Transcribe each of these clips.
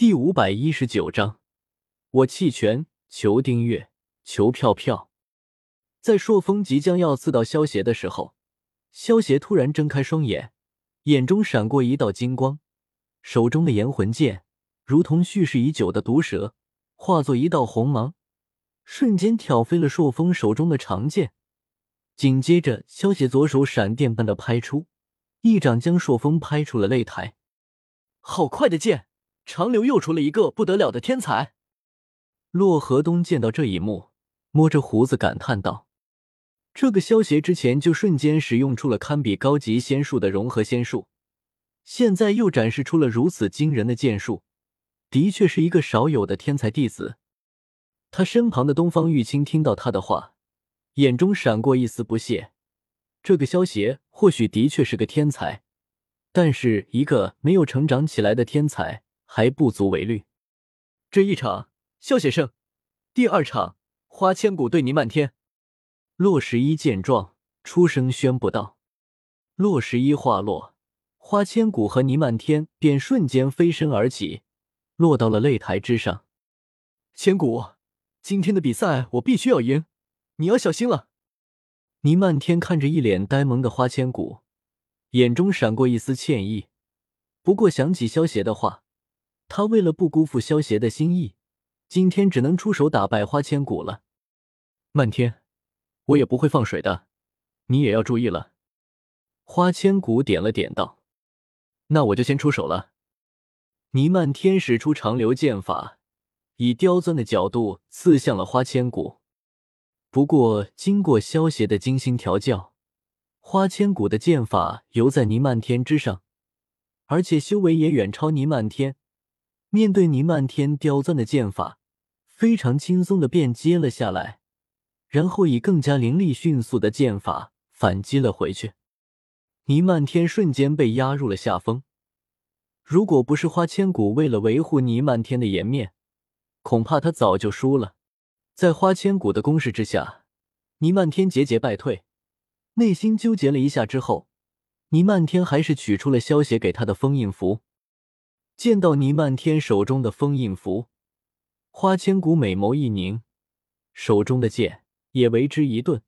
第五百一十九章，我弃权。求订阅，求票票。在朔风即将要刺到萧邪的时候，萧邪突然睁开双眼，眼中闪过一道金光，手中的炎魂剑如同蓄势已久的毒蛇，化作一道红芒，瞬间挑飞了朔风手中的长剑。紧接着，萧邪左手闪电般的拍出，一掌将朔风拍出了擂台。好快的剑！长留又出了一个不得了的天才。洛河东见到这一幕，摸着胡子感叹道：“这个萧邪之前就瞬间使用出了堪比高级仙术的融合仙术，现在又展示出了如此惊人的剑术，的确是一个少有的天才弟子。”他身旁的东方玉清听到他的话，眼中闪过一丝不屑：“这个萧邪或许的确是个天才，但是一个没有成长起来的天才。”还不足为虑。这一场，萧邪胜。第二场，花千骨对倪漫天。洛十一见状，出声宣布道：“洛十一话落，花千骨和霓漫天便瞬间飞身而起，落到了擂台之上。千骨，今天的比赛我必须要赢，你要小心了。”霓漫天看着一脸呆萌的花千骨，眼中闪过一丝歉意。不过想起萧邪的话。他为了不辜负萧邪的心意，今天只能出手打败花千骨了。漫天，我也不会放水的，你也要注意了。花千骨点了点道：“那我就先出手了。”倪漫天使出长流剑法，以刁钻的角度刺向了花千骨。不过，经过萧邪的精心调教，花千骨的剑法犹在倪漫天之上，而且修为也远超倪漫天。面对倪漫天刁钻的剑法，非常轻松的便接了下来，然后以更加凌厉迅速的剑法反击了回去。倪漫天瞬间被压入了下风。如果不是花千骨为了维护倪漫天的颜面，恐怕他早就输了。在花千骨的攻势之下，倪漫天节节败退，内心纠结了一下之后，倪漫天还是取出了萧邪给他的封印符。见到倪漫天手中的封印符，花千骨美眸一凝，手中的剑也为之一顿。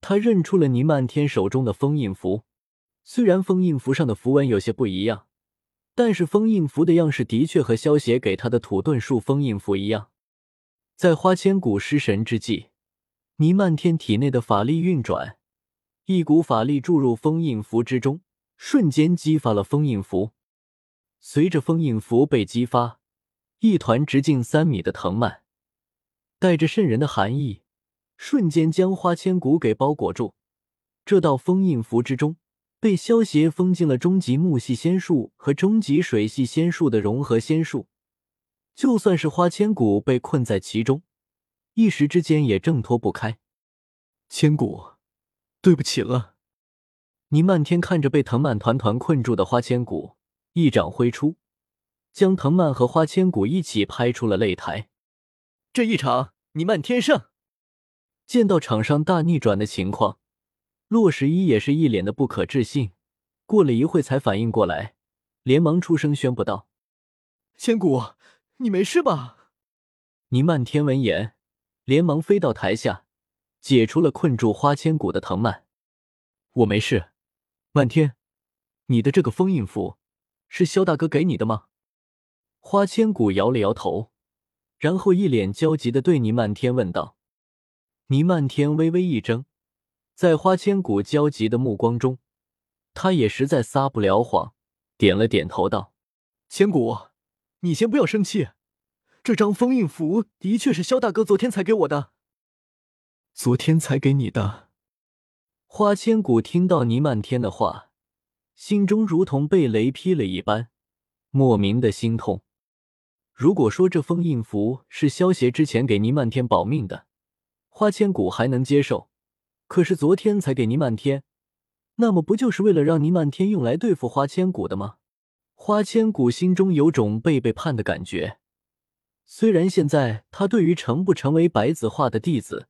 他认出了倪漫天手中的封印符，虽然封印符上的符文有些不一样，但是封印符的样式的确和萧邪给他的土遁术封印符一样。在花千骨失神之际，倪漫天体内的法力运转，一股法力注入封印符之中，瞬间激发了封印符。随着封印符被激发，一团直径三米的藤蔓，带着渗人的寒意，瞬间将花千骨给包裹住。这道封印符之中，被萧邪封进了终极木系仙术和终极水系仙术的融合仙术。就算是花千骨被困在其中，一时之间也挣脱不开。千骨，对不起了。倪漫天看着被藤蔓团团困住的花千骨。一掌挥出，将藤蔓和花千骨一起拍出了擂台。这一场，你漫天胜。见到场上大逆转的情况，洛十一也是一脸的不可置信。过了一会才反应过来，连忙出声宣布道：“千骨，你没事吧？”倪漫天闻言，连忙飞到台下，解除了困住花千骨的藤蔓。“我没事。”漫天，你的这个封印符。是萧大哥给你的吗？花千骨摇了摇头，然后一脸焦急的对倪漫天问道。倪漫天微微一怔，在花千骨焦急的目光中，他也实在撒不了谎，点了点头道：“千骨，你先不要生气，这张封印符的确是萧大哥昨天才给我的。昨天才给你的。”花千骨听到倪漫天的话。心中如同被雷劈了一般，莫名的心痛。如果说这封印符是萧邪之前给倪漫天保命的，花千骨还能接受；可是昨天才给倪漫天，那么不就是为了让倪漫天用来对付花千骨的吗？花千骨心中有种被背叛的感觉。虽然现在他对于成不成为白子画的弟子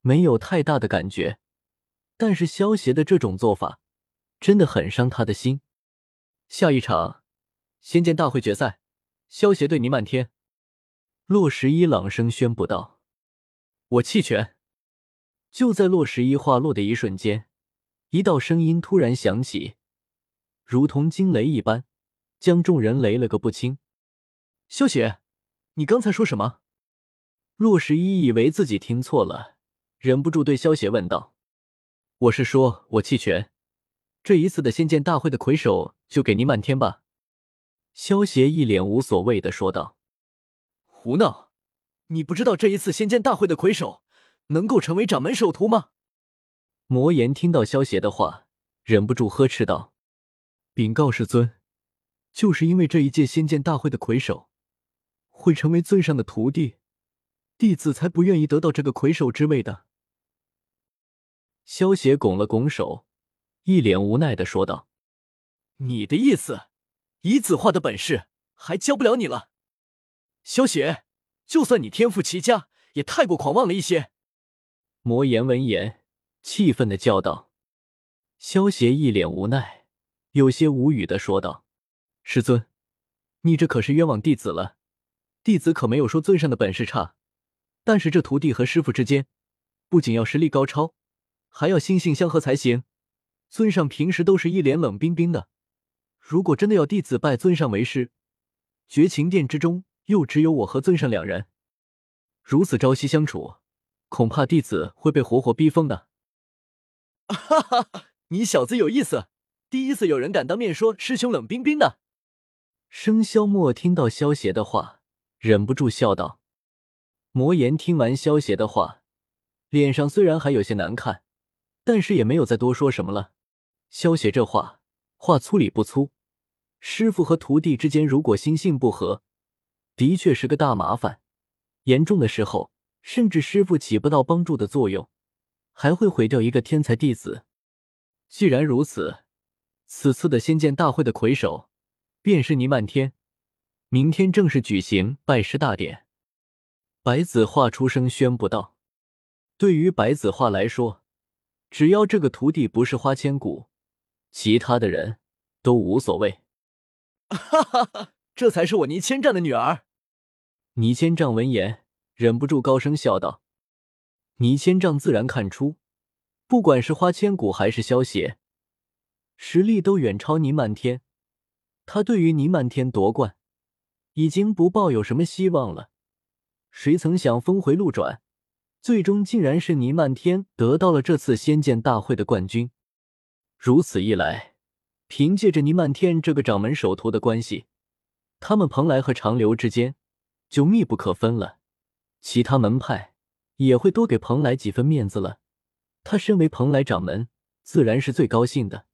没有太大的感觉，但是萧邪的这种做法。真的很伤他的心。下一场，仙剑大会决赛，萧协对倪漫天。洛十一朗声宣布道：“我弃权。”就在洛十一话落的一瞬间，一道声音突然响起，如同惊雷一般，将众人雷了个不轻。萧协，你刚才说什么？洛十一以为自己听错了，忍不住对萧协问道：“我是说我弃权，这一次的仙剑大会的魁首就给倪漫天吧。”萧协一脸无所谓的说道。胡闹！你不知道这一次仙剑大会的魁首能够成为掌门首徒吗？魔岩听到萧邪的话，忍不住呵斥道：“禀告师尊，就是因为这一届仙剑大会的魁首会成为尊上的徒弟，弟子才不愿意得到这个魁首之位的。”萧邪拱了拱手，一脸无奈的说道：“你的意思，以子画的本事还教不了你了？”萧雪，就算你天赋奇佳，也太过狂妄了一些。魔岩闻言，气愤的叫道。萧邪一脸无奈，有些无语的说道：“师尊，你这可是冤枉弟子了。弟子可没有说尊上的本事差，但是这徒弟和师傅之间，不仅要实力高超，还要心性相合才行。尊上平时都是一脸冷冰冰的，如果真的要弟子拜尊上为师，绝情殿之中。”又只有我和尊上两人，如此朝夕相处，恐怕弟子会被活活逼疯的。哈哈，你小子有意思，第一次有人敢当面说师兄冷冰冰的。生肖墨听到萧邪的话，忍不住笑道。魔岩听完萧邪的话，脸上虽然还有些难看，但是也没有再多说什么了。萧邪这话话粗理不粗，师傅和徒弟之间如果心性不合。的确是个大麻烦，严重的时候，甚至师傅起不到帮助的作用，还会毁掉一个天才弟子。既然如此，此次的仙剑大会的魁首便是倪漫天。明天正式举行拜师大典。白子画出声宣布道：“对于白子画来说，只要这个徒弟不是花千骨，其他的人都无所谓。”哈哈哈，这才是我倪千丈的女儿。倪千丈闻言，忍不住高声笑道：“倪千丈自然看出，不管是花千骨还是萧邪，实力都远超倪漫天。他对于倪漫天夺冠，已经不抱有什么希望了。谁曾想峰回路转，最终竟然是倪漫天得到了这次仙剑大会的冠军。如此一来，凭借着倪漫天这个掌门首徒的关系，他们蓬莱和长留之间。”就密不可分了，其他门派也会多给蓬莱几分面子了。他身为蓬莱掌门，自然是最高兴的。